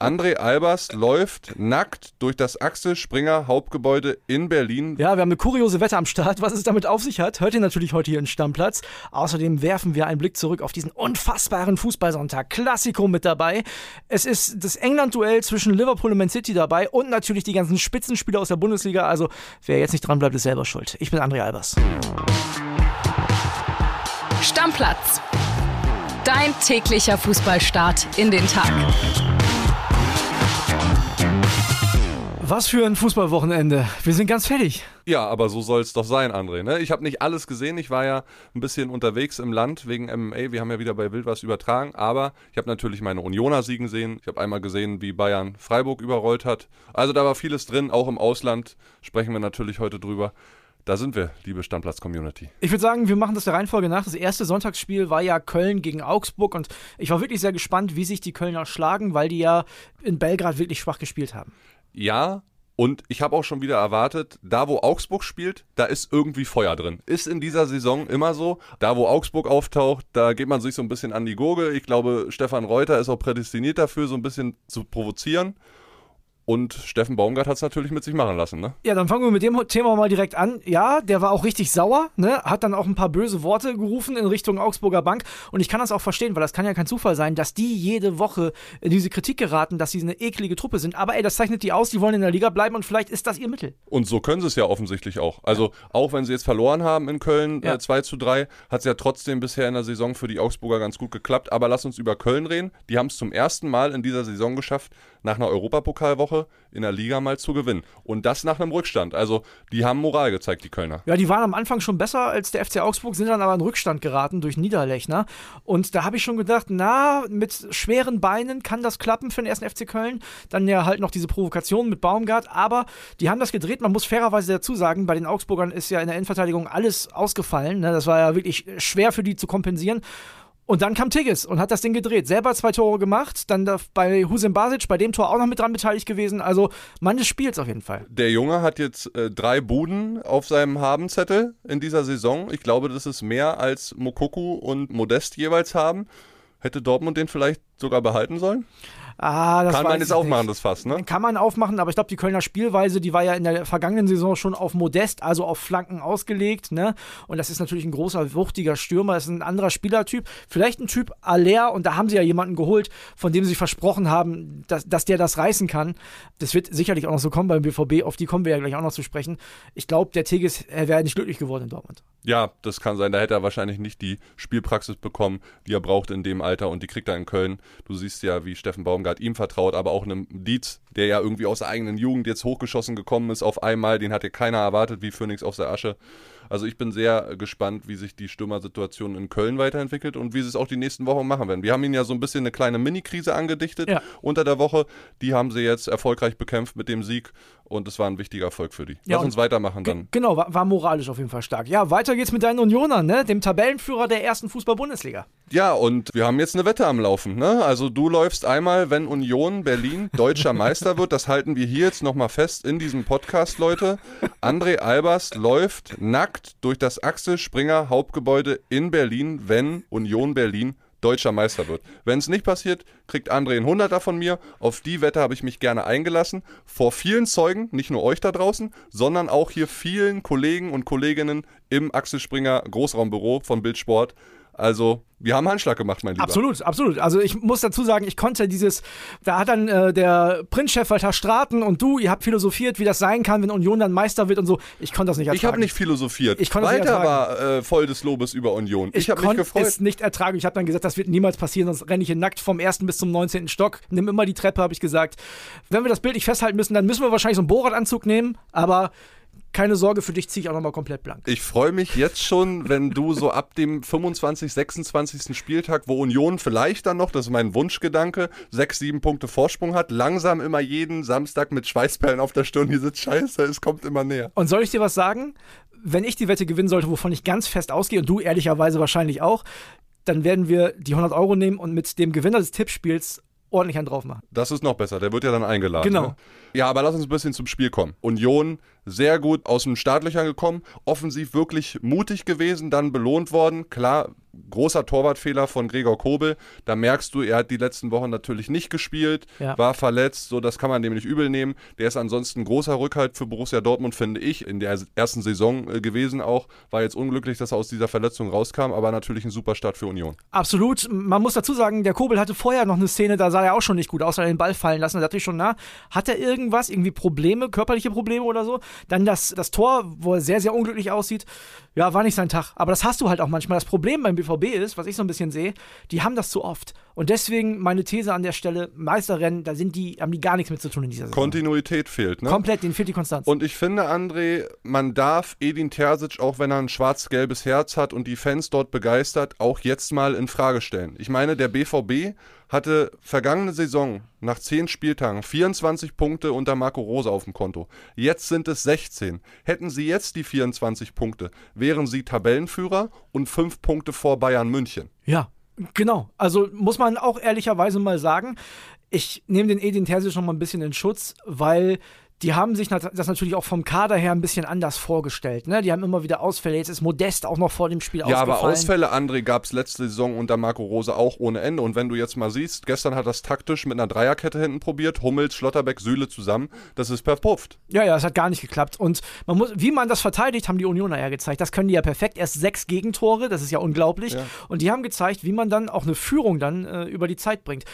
André Albers läuft nackt durch das Axel Springer Hauptgebäude in Berlin. Ja, wir haben eine kuriose Wette am Start. Was es damit auf sich hat, hört ihr natürlich heute hier in Stammplatz. Außerdem werfen wir einen Blick zurück auf diesen unfassbaren Fußballsonntag. Klassiko mit dabei. Es ist das England-Duell zwischen Liverpool und Man City dabei und natürlich die ganzen Spitzenspieler aus der Bundesliga. Also, wer jetzt nicht dran bleibt, ist selber schuld. Ich bin André Albers. Stammplatz. Dein täglicher Fußballstart in den Tag. Was für ein Fußballwochenende. Wir sind ganz fertig. Ja, aber so soll es doch sein, André. Ne? Ich habe nicht alles gesehen. Ich war ja ein bisschen unterwegs im Land wegen MMA. Wir haben ja wieder bei Wild was übertragen. Aber ich habe natürlich meine Unioner Siegen gesehen. Ich habe einmal gesehen, wie Bayern Freiburg überrollt hat. Also da war vieles drin. Auch im Ausland sprechen wir natürlich heute drüber. Da sind wir, liebe Stammplatz-Community. Ich würde sagen, wir machen das der Reihenfolge nach. Das erste Sonntagsspiel war ja Köln gegen Augsburg und ich war wirklich sehr gespannt, wie sich die Kölner schlagen, weil die ja in Belgrad wirklich schwach gespielt haben. Ja, und ich habe auch schon wieder erwartet, da wo Augsburg spielt, da ist irgendwie Feuer drin. Ist in dieser Saison immer so. Da wo Augsburg auftaucht, da geht man sich so ein bisschen an die Gurgel. Ich glaube, Stefan Reuter ist auch prädestiniert dafür, so ein bisschen zu provozieren. Und Steffen Baumgart hat es natürlich mit sich machen lassen, ne? Ja, dann fangen wir mit dem Thema mal direkt an. Ja, der war auch richtig sauer, ne? Hat dann auch ein paar böse Worte gerufen in Richtung Augsburger Bank. Und ich kann das auch verstehen, weil das kann ja kein Zufall sein, dass die jede Woche in diese Kritik geraten, dass sie eine eklige Truppe sind. Aber ey, das zeichnet die aus, die wollen in der Liga bleiben und vielleicht ist das ihr Mittel. Und so können sie es ja offensichtlich auch. Also auch wenn sie jetzt verloren haben in Köln ja. äh, 2 zu 3, hat es ja trotzdem bisher in der Saison für die Augsburger ganz gut geklappt. Aber lass uns über Köln reden. Die haben es zum ersten Mal in dieser Saison geschafft, nach einer Europapokalwoche in der Liga mal zu gewinnen. Und das nach einem Rückstand. Also die haben Moral gezeigt, die Kölner. Ja, die waren am Anfang schon besser als der FC Augsburg, sind dann aber in Rückstand geraten durch Niederlechner. Und da habe ich schon gedacht, na, mit schweren Beinen kann das klappen für den ersten FC Köln. Dann ja halt noch diese Provokation mit Baumgart. Aber die haben das gedreht. Man muss fairerweise dazu sagen, bei den Augsburgern ist ja in der Innenverteidigung alles ausgefallen. Ne? Das war ja wirklich schwer für die zu kompensieren. Und dann kam Tigges und hat das Ding gedreht. Selber zwei Tore gemacht, dann bei Husin Basic bei dem Tor auch noch mit dran beteiligt gewesen. Also Mann des Spiels auf jeden Fall. Der Junge hat jetzt äh, drei Buden auf seinem Habenzettel in dieser Saison. Ich glaube, das ist mehr als Mokoku und Modest jeweils haben. Hätte Dortmund den vielleicht sogar behalten sollen? Ah, das Kann man jetzt aufmachen, das Fass, ne? Kann man aufmachen, aber ich glaube, die Kölner Spielweise, die war ja in der vergangenen Saison schon auf Modest, also auf Flanken ausgelegt, ne? Und das ist natürlich ein großer, wuchtiger Stürmer, das ist ein anderer Spielertyp. Vielleicht ein Typ Aller, und da haben sie ja jemanden geholt, von dem sie versprochen haben, dass, dass der das reißen kann. Das wird sicherlich auch noch so kommen beim BVB, auf die kommen wir ja gleich auch noch zu sprechen. Ich glaube, der er wäre nicht glücklich geworden in Dortmund. Ja, das kann sein. Da hätte er wahrscheinlich nicht die Spielpraxis bekommen, die er braucht in dem Alter und die kriegt er in Köln. Du siehst ja, wie Steffen Baumgart ihm vertraut, aber auch einem Dietz, der ja irgendwie aus der eigenen Jugend jetzt hochgeschossen gekommen ist auf einmal. Den hat ja keiner erwartet, wie Phoenix aus der Asche. Also ich bin sehr gespannt, wie sich die Stürmersituation in Köln weiterentwickelt und wie sie es auch die nächsten Wochen machen werden. Wir haben ihnen ja so ein bisschen eine kleine Mini-Krise angedichtet ja. unter der Woche. Die haben sie jetzt erfolgreich bekämpft mit dem Sieg und es war ein wichtiger Erfolg für die. Ja, Lass uns weitermachen dann. Genau, war, war, moralisch auf jeden Fall stark. Ja, weiter geht's mit deinen Unionern, ne? dem Tabellenführer der ersten Fußball-Bundesliga. Ja, und wir haben jetzt eine Wette am Laufen. Ne? Also du läufst einmal, wenn Union Berlin deutscher Meister wird, das halten wir hier jetzt nochmal fest in diesem Podcast, Leute. André Albers läuft nackt durch das Axel Springer Hauptgebäude in Berlin, wenn Union Berlin deutscher Meister wird. Wenn es nicht passiert, kriegt André einen Hunderter von mir. Auf die Wette habe ich mich gerne eingelassen. Vor vielen Zeugen, nicht nur euch da draußen, sondern auch hier vielen Kollegen und Kolleginnen im Axel Springer Großraumbüro von Bildsport. Also, wir haben Handschlag gemacht, mein Lieber. Absolut, absolut. Also ich muss dazu sagen, ich konnte dieses, da hat dann äh, der Prinzchef Walter Straten und du, ihr habt philosophiert, wie das sein kann, wenn Union dann Meister wird und so. Ich konnte das nicht ertragen. Ich habe nicht philosophiert. Ich konnte Walter war äh, voll des Lobes über Union. Ich, ich habe mich gefreut. es nicht ertragen. Ich habe dann gesagt, das wird niemals passieren, sonst renne ich hier nackt vom ersten bis zum 19. Stock. Nimm immer die Treppe, habe ich gesagt. Wenn wir das Bild nicht festhalten müssen, dann müssen wir wahrscheinlich so einen Bohrradanzug nehmen, aber keine Sorge, für dich ziehe ich auch nochmal komplett blank. Ich freue mich jetzt schon, wenn du so ab dem 25., 26. Spieltag, wo Union vielleicht dann noch, das ist mein Wunschgedanke, sechs, sieben Punkte Vorsprung hat, langsam immer jeden Samstag mit Schweißperlen auf der Stirn hier sitzt, scheiße, es kommt immer näher. Und soll ich dir was sagen? Wenn ich die Wette gewinnen sollte, wovon ich ganz fest ausgehe, und du ehrlicherweise wahrscheinlich auch, dann werden wir die 100 Euro nehmen und mit dem Gewinner des Tippspiels ordentlich einen drauf machen. Das ist noch besser, der wird ja dann eingeladen. Genau. Ne? Ja, aber lass uns ein bisschen zum Spiel kommen. Union sehr gut aus dem Startlöchern gekommen, offensiv wirklich mutig gewesen, dann belohnt worden. Klar, großer Torwartfehler von Gregor Kobel. Da merkst du, er hat die letzten Wochen natürlich nicht gespielt, Ja. war verletzt, so das kann man dem nicht übel nehmen. Der ist ansonsten ein großer Rückhalt für Borussia Dortmund, finde ich, in der ersten Saison äh, gewesen auch. War jetzt unglücklich, dass er aus dieser Verletzung rauskam, aber natürlich ein super Start für Union. Absolut. Man muss dazu sagen, der Kobel hatte vorher noch eine Szene, da sah er auch schon nicht gut aus, hat er den Ball fallen lassen. Da dachte ich schon, na, hat er irgendwas, irgendwie Probleme, körperliche Probleme oder so? Dann das, das Tor, wo er sehr, sehr unglücklich aussieht. Ja, war nicht sein Tag. Aber das hast du halt auch manchmal. Das Problem beim BVB ist, was ich so ein bisschen sehe, die haben das zu oft. Und deswegen meine These an der Stelle, Meisterrennen, da sind die, haben die gar nichts mit zu tun in dieser Saison. Kontinuität fehlt, ne? Komplett, denen fehlt die Konstanz. Und ich finde, André, man darf Edin Terzic, auch wenn er ein schwarz-gelbes Herz hat und die Fans dort begeistert, auch jetzt mal in Frage stellen. Ich meine, der BVB hatte vergangene Saison nach 10 Spieltagen 24 Punkte unter Marco Rose auf dem Konto. Jetzt sind es 16. Hätten sie jetzt die 24 Punkte, wären sie Tabellenführer und 5 Punkte vor Bayern München. Ja, genau. Also muss man auch ehrlicherweise mal sagen, ich nehme den Edin Terzic noch mal ein bisschen in Schutz, weil die haben sich das natürlich auch vom Kader her ein bisschen anders vorgestellt. Ne? Die haben immer wieder Ausfälle. Jetzt ist Modest auch noch vor dem Spiel Ja, aber ausgefallen. Ausfälle, André, gab es letzte Saison unter Marco Rose auch ohne Ende. Und wenn du jetzt mal siehst, gestern hat das taktisch mit einer Dreierkette hinten probiert, Hummels, Schlotterbeck, Süle zusammen. Das ist verpufft. Ja, ja, es hat gar nicht geklappt. Und man muss, wie man das verteidigt, haben die Unioner ja gezeigt. Das können die ja perfekt. Erst sechs Gegentore, das ist ja unglaublich. Ja. Und die haben gezeigt, wie man dann auch eine Führung dann äh, über die Zeit bringt.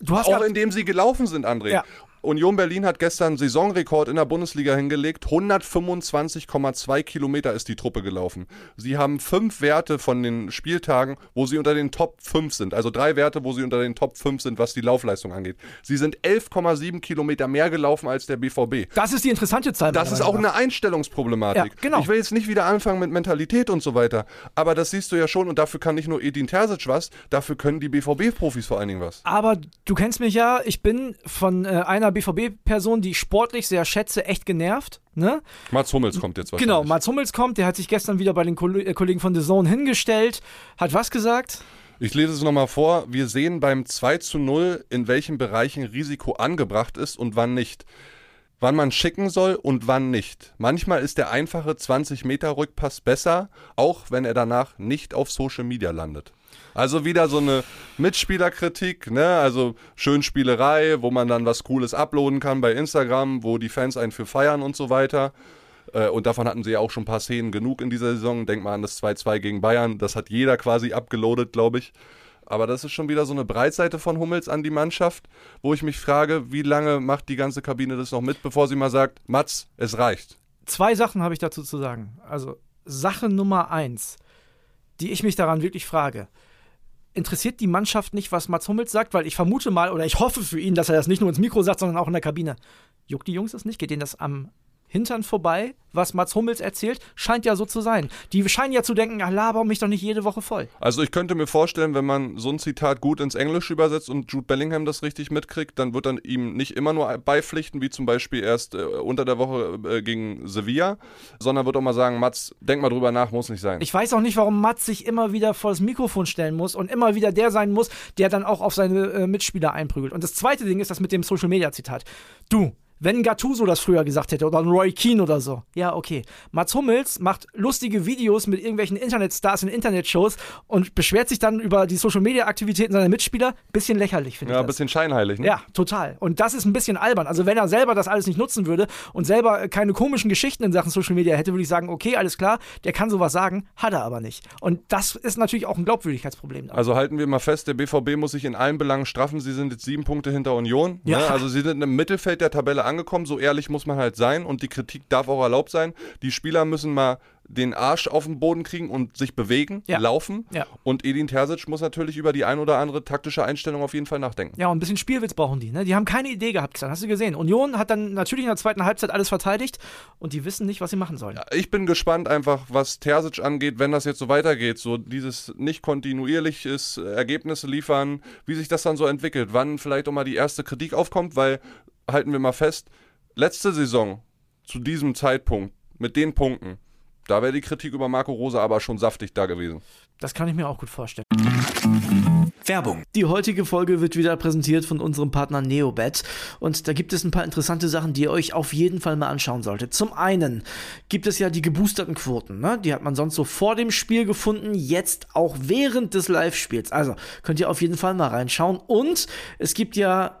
Du hast Auch indem sie gelaufen sind, André. Ja. Union Berlin hat gestern Saisonrekord in der Bundesliga hingelegt. 125,2 Kilometer ist die Truppe gelaufen. Sie haben fünf Werte von den Spieltagen, wo sie unter den Top 5 sind. Also drei Werte, wo sie unter den Top 5 sind, was die Laufleistung angeht. Sie sind 11,7 Kilometer mehr gelaufen als der BVB. das ist die interessante Zahl. Das ist auch eine Einstellungsproblematik. Ja, genau. Ich will jetzt nicht wieder anfangen mit Mentalität und so weiter, aber das siehst du ja schon und dafür kann nicht nur Edin Terzic was, dafür können die BVB-Profis vor allen Dingen was. Aber du kennst mich ja, ich bin von äh, einer BVB-Person, die ich sportlich sehr schätze, echt genervt. Ne? Mats Hummels kommt jetzt. Genau, Mats Hummels kommt, der hat sich gestern wieder bei den äh, Kollegen von The Zone hingestellt, hat was gesagt? Ich lese es nochmal vor. Wir sehen beim 2 zu 0, in welchen Bereichen Risiko angebracht ist und wann nicht. Wann man schicken soll und wann nicht. Manchmal ist der einfache 20-Meter-Rückpass besser, auch wenn er danach nicht auf Social Media landet. Also wieder so eine Mitspielerkritik, ne? Also Schönspielerei, wo man dann was Cooles uploaden kann bei Instagram, wo die Fans einen für feiern und so weiter. Äh, Und davon hatten sie ja auch schon ein paar Szenen genug in dieser Saison. Denk mal an das 2-2 gegen Bayern. Das hat jeder quasi abgeloadet, glaube ich. Aber das ist schon wieder so eine Breitseite von Hummels an die Mannschaft, wo ich mich frage, wie lange macht die ganze Kabine das noch mit, bevor sie mal sagt, Mats, es reicht. Zwei Sachen habe ich dazu zu sagen. Also Sache Nummer eins, die ich mich daran wirklich frage. Interessiert die Mannschaft nicht, was Mats Hummels sagt? Weil ich vermute mal, oder ich hoffe für ihn, dass er das nicht nur ins Mikro sagt, sondern auch in der Kabine. Juckt die Jungs das nicht? Geht denen das am Hintern vorbei, was Mats Hummels erzählt? Scheint ja so zu sein. Die scheinen ja zu denken, ach, laber mich doch nicht jede Woche voll. Also ich könnte mir vorstellen, wenn man so ein Zitat gut ins Englische übersetzt und Jude Bellingham das richtig mitkriegt, dann wird dann ihm nicht immer nur beipflichten, wie zum Beispiel erst äh, unter der Woche äh, gegen Sevilla, sondern wird auch mal sagen, Mats, denk mal drüber nach, muss nicht sein. Ich weiß auch nicht, warum Mats sich immer wieder vor das Mikrofon stellen muss und immer wieder der sein muss, der dann auch auf seine äh, Mitspieler einprügelt. Und das zweite Ding ist das mit dem Social Media Zitat. Du, wenn Gattuso das früher gesagt hätte oder ein Roy Keane oder so. Ja, okay. Mats Hummels macht lustige Videos mit irgendwelchen Internetstars in Internetshows und beschwert sich dann über die Social Media Aktivitäten seiner Mitspieler. Bisschen lächerlich, finde ja, ich. ein Das. bisschen scheinheilig, ne? Ja, total. Und das ist ein bisschen albern. Also wenn er selber das alles nicht nutzen würde und selber äh, keine komischen Geschichten in Sachen Social Media hätte, würde ich sagen, okay, alles klar, der kann sowas sagen, hat er aber nicht. Und das ist natürlich auch ein Glaubwürdigkeitsproblem. dann. Also halten wir mal fest, der BVB muss sich in allen Belangen straffen. Sie sind jetzt sieben Punkte hinter Union. Ja. Ne? Also sie sind im Mittelfeld der Tabelle angekommen. So ehrlich muss man halt sein. Und die Kritik darf auch erlaubt sein. Die Spieler müssen mal den Arsch auf den Boden kriegen und sich bewegen, Ja. laufen. Ja. Und Edin Terzic muss natürlich über die ein oder andere taktische Einstellung auf jeden Fall nachdenken. Ja, und ein bisschen Spielwitz brauchen die. Ne? Die haben keine Idee gehabt, gestern. hast du gesehen. Union hat dann natürlich in der zweiten Halbzeit alles verteidigt und die wissen nicht, was sie machen sollen. Ich bin gespannt einfach, was Terzic angeht, wenn das jetzt so weitergeht. So dieses nicht kontinuierliches äh, Ergebnisse liefern, wie sich das dann so entwickelt. Wann vielleicht auch mal die erste Kritik aufkommt, weil, halten wir mal fest, letzte Saison zu diesem Zeitpunkt mit den Punkten, da wäre die Kritik über Marco Rose aber schon saftig da gewesen. Das kann ich mir auch gut vorstellen. Werbung. Die heutige Folge wird wieder präsentiert von unserem Partner Neobet und da gibt es ein paar interessante Sachen, die ihr euch auf jeden Fall mal anschauen solltet. Zum einen gibt es ja die geboosterten Quoten, ne? die hat man sonst so vor dem Spiel gefunden, jetzt auch während des Live-Spiels. Also könnt ihr auf jeden Fall mal reinschauen und es gibt ja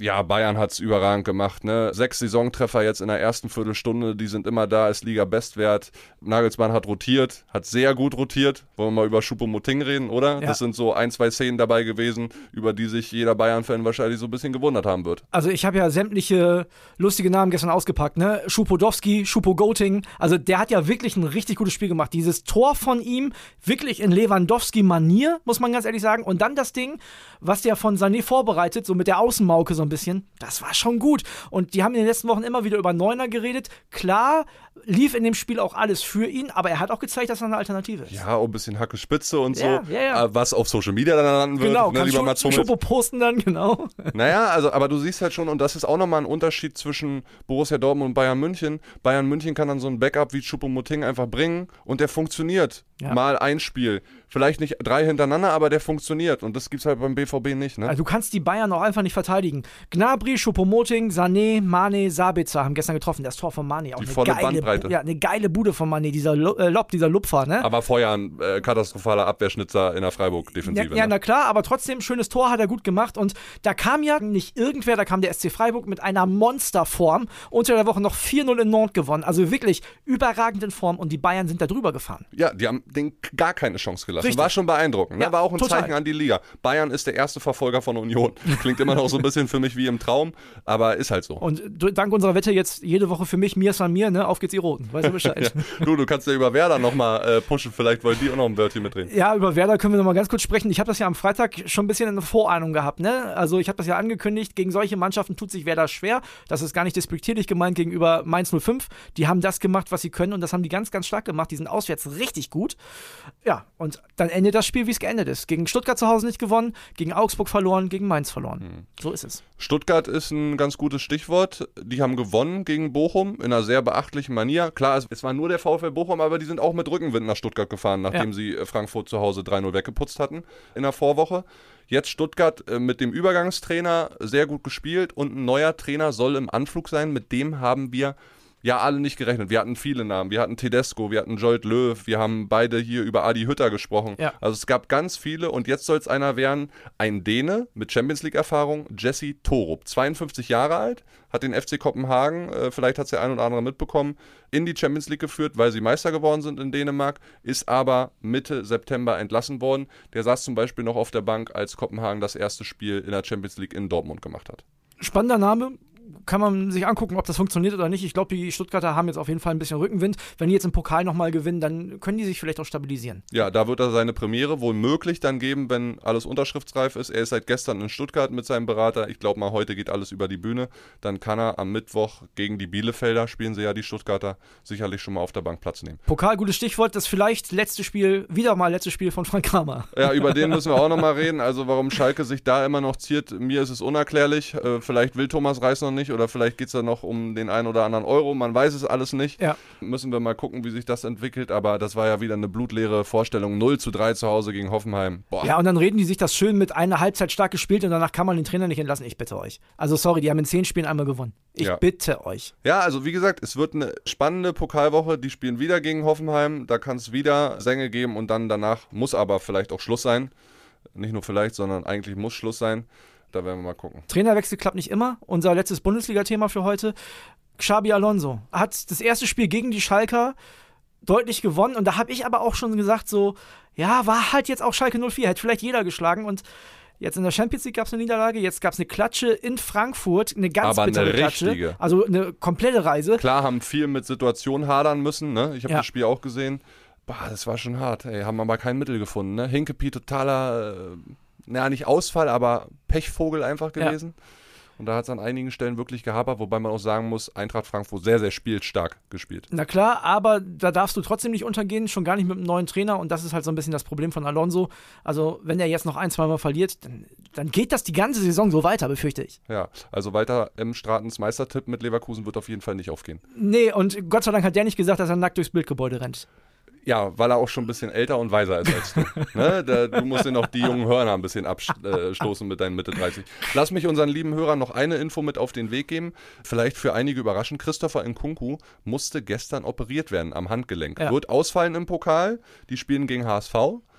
Ja, Bayern hat's überragend gemacht. Ne? Sechs Saisontreffer jetzt in der ersten Viertelstunde, die sind immer da, ist Liga-Bestwert. Nagelsmann hat rotiert, hat sehr gut rotiert. Wollen wir mal über Choupo-Moting reden, oder? Ja. Das sind so ein, zwei Szenen dabei gewesen, über die sich jeder Bayern-Fan wahrscheinlich so ein bisschen gewundert haben wird. Also ich habe ja sämtliche lustige Namen gestern ausgepackt, ne? Schupodowski, Schupo-Goting. Also der hat ja wirklich ein richtig gutes Spiel gemacht. Dieses Tor von ihm, wirklich in Lewandowski-Manier, muss man ganz ehrlich sagen. Und dann das Ding, was der von Sané vorbereitet, so mit der Außenmauke so ein bisschen, das war schon gut. Und die haben in den letzten Wochen immer wieder über Neuner geredet. Klar, lief in dem Spiel auch alles für ihn, aber er hat auch gezeigt, dass er eine Alternative ist. Ja, auch ein bisschen Hacke Spitze und Ja, so, ja, ja. äh, was auf Social Media dann landen wird, Genau, ne, lieber Mats Hummels. Schupo posten dann, genau. Naja, also, aber du siehst halt schon, und das ist auch nochmal ein Unterschied zwischen Borussia Dortmund und Bayern München. Bayern München kann dann so ein Backup wie Choupo-Moting einfach bringen und der funktioniert. Ja. Mal ein Spiel. Vielleicht nicht drei hintereinander, aber der funktioniert. Und das gibt's halt beim BVB nicht, ne? Also du kannst die Bayern auch einfach nicht verteidigen. Gnabry, Choupo-Moting, Sané, Mane, Sabitzer haben gestern getroffen. Das Tor von Mane auch Die eine volle geile, Bandbreite. Bu- ja, eine geile Bude von Mane, dieser Lo äh, Lob, dieser Lupfer, ne? aber vorher ein äh, katastrophaler Abwehrschnitzer in der Ja, Freiburg-Defensive. ja, ne? na klar, aber trotzdem, schönes Tor hat er gut gemacht. Und da kam ja nicht irgendwer, da kam der SC Freiburg mit einer Monsterform. Unter der Woche noch 4-0 in Nantes gewonnen. Also wirklich überragend in Form und die Bayern sind da drüber gefahren. Ja, die haben den gar keine Chance gelassen. Richtig. War schon beeindruckend. Ne? Ja, War auch ein total. Zeichen an die Liga. Bayern ist der erste Verfolger von Union. Klingt immer noch so ein bisschen für mich wie im Traum, aber ist halt so. Und dank unserer Wette jetzt jede Woche für mich, mir ist an mir, ne? Auf geht's, ihr Roten. Weißt du Bescheid? Ja. Du, du kannst ja über Werder nochmal äh, pushen. Vielleicht wollen die auch noch ein Wörtchen mitreden. Ja, über Werder können wir noch mal ganz kurz sprechen. Ich habe das ja am Freitag schon ein bisschen in der Vorahnung gehabt. Ne? Also ich habe das ja angekündigt, gegen solche Mannschaften tut sich Werder schwer. Das ist gar nicht despektierlich gemeint gegenüber Mainz 05. Die haben das gemacht, was sie können und das haben die ganz, ganz stark gemacht. Die sind auswärts richtig gut. Ja, und dann endet das Spiel, wie es geendet ist. Gegen Stuttgart zu Hause nicht gewonnen, gegen Augsburg verloren, gegen Mainz verloren. So ist es. Stuttgart ist ein ganz gutes Stichwort. Die haben gewonnen gegen Bochum in einer sehr beachtlichen Manier. Klar, es, es war nur der VfL Bochum, aber die sind auch mit Rückenwind nach Stuttgart gefahren, nachdem Ja. sie äh, Frankfurt zu Hause 3-0 weggeputzt hatten in der Vorwoche. Jetzt Stuttgart äh, mit dem Übergangstrainer sehr gut gespielt und ein neuer Trainer soll im Anflug sein. Mit dem haben wir ja alle nicht gerechnet. Wir hatten viele Namen. Wir hatten Tedesco, wir hatten Jolt Löw, wir haben beide hier über Adi Hütter gesprochen. Ja. Also es gab ganz viele und jetzt soll es einer werden, ein Däne mit Champions League-Erfahrung, Jesse Torup, 52 Jahre alt, hat den FC Kopenhagen, äh, vielleicht hat es der ein oder andere mitbekommen, in die Champions League geführt, weil sie Meister geworden sind in Dänemark, ist aber Mitte September entlassen worden. Der saß zum Beispiel noch auf der Bank, als Kopenhagen das erste Spiel in der Champions League in Dortmund gemacht hat. Spannender Name. Kann man sich angucken, ob das funktioniert oder nicht. Ich glaube, die Stuttgarter haben jetzt auf jeden Fall ein bisschen Rückenwind. Wenn die jetzt im Pokal nochmal gewinnen, dann können die sich vielleicht auch stabilisieren. Ja, da wird er seine Premiere wohl möglich dann geben, wenn alles unterschriftsreif ist. Er ist seit gestern in Stuttgart mit seinem Berater. Ich glaube mal, heute geht alles über die Bühne. Dann kann er am Mittwoch gegen die Bielefelder, spielen sie ja die Stuttgarter, sicherlich schon mal auf der Bank Platz nehmen. Pokal, gutes Stichwort. Das vielleicht letzte Spiel, wieder mal letzte Spiel von Frank Kramer. Ja, über den müssen wir auch nochmal reden. Also warum Schalke sich da immer noch ziert, mir ist es unerklärlich. Äh, vielleicht will Thomas Reis noch nicht oder vielleicht geht es da noch um den einen oder anderen Euro. Man weiß es alles nicht. Ja. Müssen wir mal gucken, wie sich das entwickelt. Aber das war ja wieder eine blutleere Vorstellung. 0 zu 3 zu Hause gegen Hoffenheim. Boah. Ja, und dann reden die sich das schön mit einer Halbzeit stark gespielt und danach kann man den Trainer nicht entlassen. Ich bitte euch. Also sorry, die haben in zehn Spielen einmal gewonnen. Ich Ja. bitte euch. Ja, also wie gesagt, es wird eine spannende Pokalwoche. Die spielen wieder gegen Hoffenheim. Da kann es wieder Sänge geben und dann danach muss aber vielleicht auch Schluss sein. Nicht nur vielleicht, sondern eigentlich muss Schluss sein. Da werden wir mal gucken. Trainerwechsel klappt nicht immer. Unser letztes Bundesliga-Thema für heute. Xabi Alonso hat das erste Spiel gegen die Schalker deutlich gewonnen. Und da habe ich aber auch schon gesagt, so, ja, war halt jetzt auch Schalke 04. Hätte vielleicht jeder geschlagen. Und jetzt in der Champions League gab es eine Niederlage. Jetzt gab es eine Klatsche in Frankfurt. Eine ganz Aber eine bittere Klatsche. richtige. Also eine komplette Reise. Klar, haben viel mit Situationen hadern müssen. Ne? Ich habe Ja. das Spiel auch gesehen. Bah, das war schon hart. Ey, haben aber kein Mittel gefunden. Ne? Hinkepie totaler, äh, naja, nicht Ausfall, aber Pechvogel einfach Ja. gewesen. Und da hat es an einigen Stellen wirklich gehapert, wobei man auch sagen muss, Eintracht Frankfurt sehr, sehr spielstark gespielt. Na klar, aber da darfst du trotzdem nicht untergehen, schon gar nicht mit einem neuen Trainer. Und das ist halt so ein bisschen das Problem von Alonso. Also, wenn er jetzt noch ein, zweimal verliert, dann, dann geht das die ganze Saison so weiter, befürchte ich. Ja, also weiter im Stratens Meistertipp mit Leverkusen wird auf jeden Fall nicht aufgehen. Nee, und Gott sei Dank hat der nicht gesagt, dass er nackt durchs Bildgebäude rennt. Ja, weil er auch schon ein bisschen älter und weiser ist als du. ne? da, du musst dir noch die jungen Hörner ein bisschen abstoßen mit deinen Mitte 30. Lass mich unseren lieben Hörern noch eine Info mit auf den Weg geben. Vielleicht für einige überraschend. Christopher Nkunku musste gestern operiert werden am Handgelenk. Ja. Wird ausfallen im Pokal. Die spielen gegen HSV.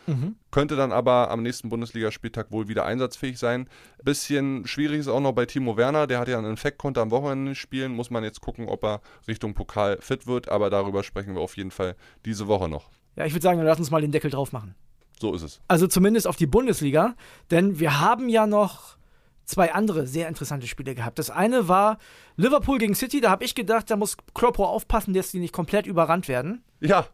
Mhm. Könnte dann aber am nächsten Bundesligaspieltag wohl wieder einsatzfähig sein. Bisschen schwierig ist auch noch bei Timo Werner. Der hat ja einen Infekt, konnte am Wochenende spielen. Muss man jetzt gucken, ob er Richtung Pokal fit wird. Aber darüber sprechen wir auf jeden Fall diese Woche noch. Ja, ich würde sagen, dann lass uns mal den Deckel drauf machen. So ist es. Also zumindest auf die Bundesliga, denn wir haben ja noch zwei andere sehr interessante Spiele gehabt. Das eine war Liverpool gegen City, da habe ich gedacht, da muss Kloppo aufpassen, dass die nicht komplett überrannt werden. Ja,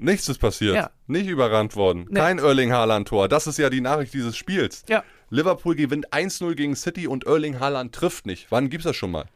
nichts ist passiert. Ja. Nicht überrannt worden. Nee. Kein Erling Haaland-Tor. Das ist ja die Nachricht dieses Spiels. Ja. Liverpool gewinnt 1-0 gegen City und Erling Haaland trifft nicht. Wann gibt's das schon mal?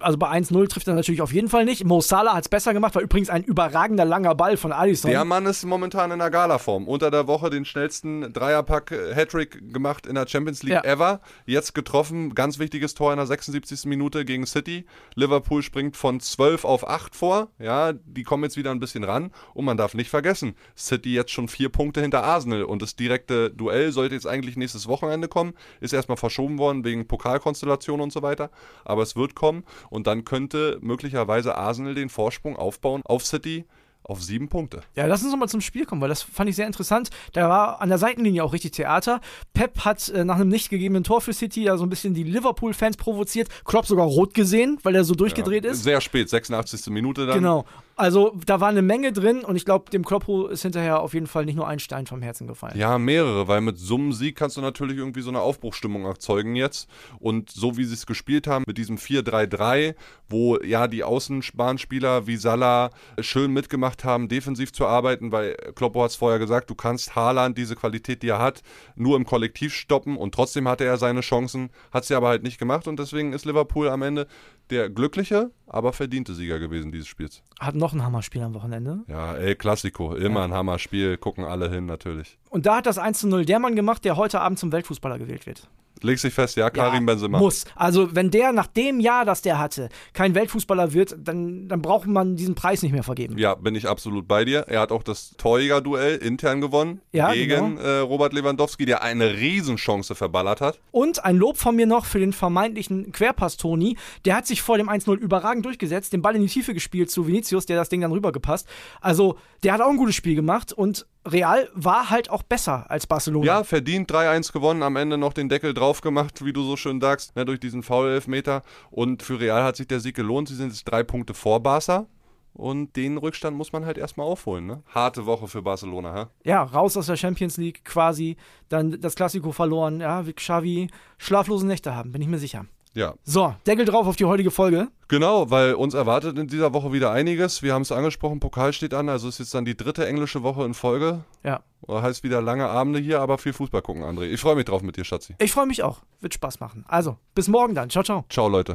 Also bei 1-0 trifft er natürlich auf jeden Fall nicht. Mo Salah hat es besser gemacht, war übrigens ein überragender langer Ball von Alisson. Der Mann ist momentan in der Galaform. Unter der Woche den schnellsten Dreierpack äh, Hattrick gemacht in der Champions League Ja. ever. Jetzt getroffen, ganz wichtiges Tor in der 76. Minute gegen City. Liverpool springt von 12 auf 8 vor. Ja, die kommen jetzt wieder ein bisschen ran. Und man darf nicht vergessen, City jetzt schon vier Punkte hinter Arsenal. Und das direkte Duell sollte jetzt eigentlich nächstes Wochenende kommen. Ist erstmal verschoben worden wegen Pokalkonstellation und so weiter. Aber es wird kommen. Und dann könnte möglicherweise Arsenal den Vorsprung aufbauen auf City auf sieben Punkte. Ja, lass uns nochmal zum Spiel kommen, weil das fand ich sehr interessant. Da war an der Seitenlinie auch richtig Theater. Pep hat äh, nach einem nicht gegebenen Tor für City ja so ein bisschen die Liverpool-Fans provoziert. Klopp sogar rot gesehen, weil er so durchgedreht ist. Sehr spät, 86. Minute dann. Genau. Also da war eine Menge drin und ich glaube, dem Kloppo ist hinterher auf jeden Fall nicht nur ein Stein vom Herzen gefallen. Ja, mehrere, weil mit so einem Sieg kannst du natürlich irgendwie so eine Aufbruchstimmung erzeugen jetzt. Und so wie sie es gespielt haben, mit diesem 4-3-3, wo ja die Außenbahnspieler wie Salah schön mitgemacht haben, defensiv zu arbeiten, weil Kloppo hat es vorher gesagt, du kannst Haaland, diese Qualität, die er hat, nur im Kollektiv stoppen und trotzdem hatte er seine Chancen, hat sie aber halt nicht gemacht und deswegen ist Liverpool am Ende der glückliche, aber verdiente Sieger gewesen dieses Spiels. Hat noch ein Hammerspiel am Wochenende. Ja, El Clasico, immer ein Hammerspiel, gucken alle hin natürlich. Und da hat das 1 0 der Mann gemacht, der heute Abend zum Weltfußballer gewählt wird. Leg sich fest, ja, Karim ja, Benzema. Muss. Also, wenn der nach dem Jahr, das der hatte, kein Weltfußballer wird, dann, dann braucht man diesen Preis nicht mehr vergeben. Ja, bin ich absolut bei dir. Er hat auch das Torjäger-Duell intern gewonnen Ja, gegen genau. äh, Robert Lewandowski, der eine Riesenchance verballert hat. Und ein Lob von mir noch für den vermeintlichen Querpass Toni. Der hat sich vor dem 1-0 überragend durchgesetzt, den Ball in die Tiefe gespielt zu Vinicius, der das Ding dann rübergepasst. Also, der hat auch ein gutes Spiel gemacht und Real war halt auch besser als Barcelona. Ja, verdient 3-1 gewonnen, am Ende noch den Deckel drauf gemacht, wie du so schön sagst, ne, durch diesen Foul-Elfmeter. Und für Real hat sich der Sieg gelohnt. Sie sind jetzt drei Punkte vor Barca. Und den Rückstand muss man halt erstmal aufholen. Ne? Harte Woche für Barcelona. Hä? ja, raus aus der Champions League quasi, dann das Klassiko verloren. Ja, wie Xavi schlaflose Nächte haben, bin ich mir sicher. Ja, So, Deckel drauf auf die heutige Folge. Genau, weil uns erwartet in dieser Woche wieder einiges. Wir haben es angesprochen, Pokal steht an, also ist jetzt dann die dritte englische Woche in Folge. Ja. Heißt wieder lange Abende hier, aber viel Fußball gucken, André. Ich freue mich drauf mit dir, Schatzi. Ich freue mich auch. Wird Spaß machen. Also, bis morgen dann. Ciao, ciao. Ciao, Leute.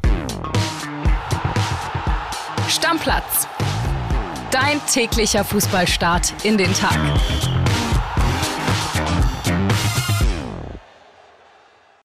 Stammplatz. Dein täglicher Fußballstart in den Tag.